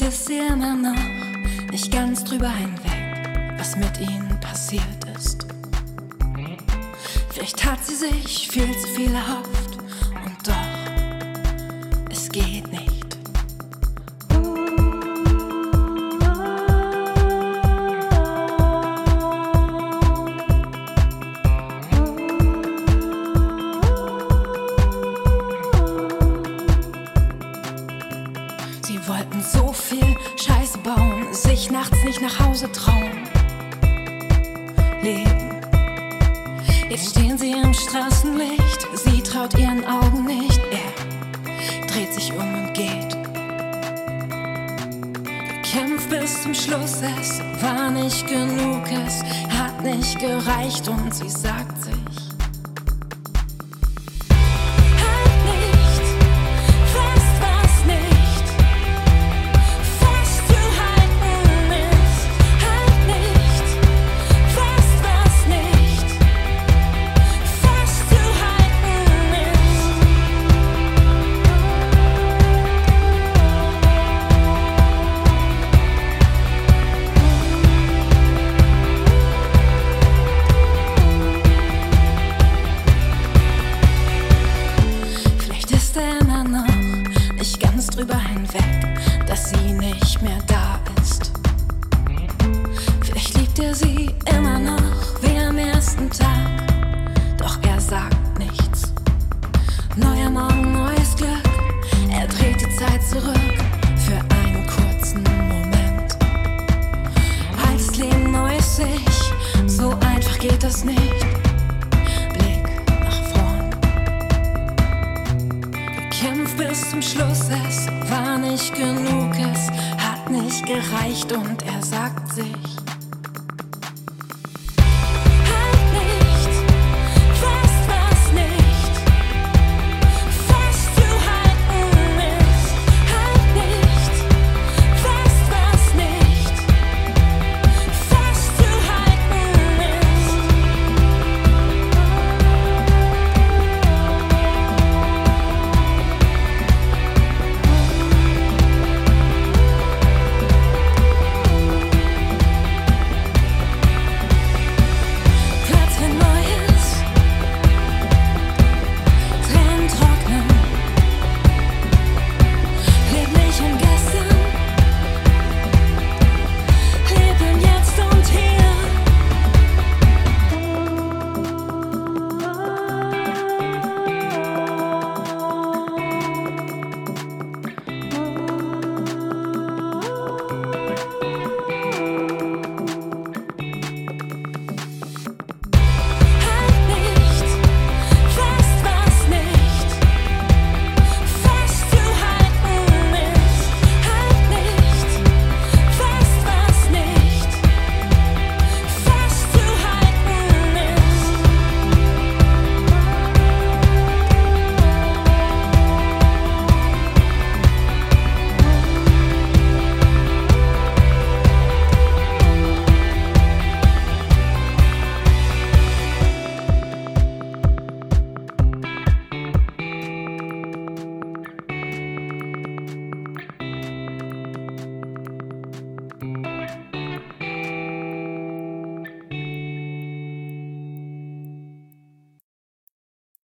Ist sie immer noch nicht ganz drüber hinweg, was mit ihnen passiert ist. Vielleicht hat sie sich viel zu viel erhofft Sie wollten so viel Scheiße bauen, sich nachts nicht nach Hause trauen. Leben. Jetzt stehen sie im Straßenlicht, sie traut ihren Augen nicht. Er dreht sich um und geht. Gekämpft bis zum Schluss, es war nicht genug, es hat nicht gereicht und sie sagt sich. Hinweg, dass sie nicht mehr da ist. Vielleicht liebt er sie immer noch wie am ersten Tag, doch er sagt nichts. Neuer Morgen, neues Glück, er dreht die Zeit zurück für einen kurzen Moment. Altes Leben, neues Ich, so einfach geht das nicht. Blick nach vorn. Gekämpft bis zum Schluss, es war nicht genug, es hat nicht gereicht und er sagt sich.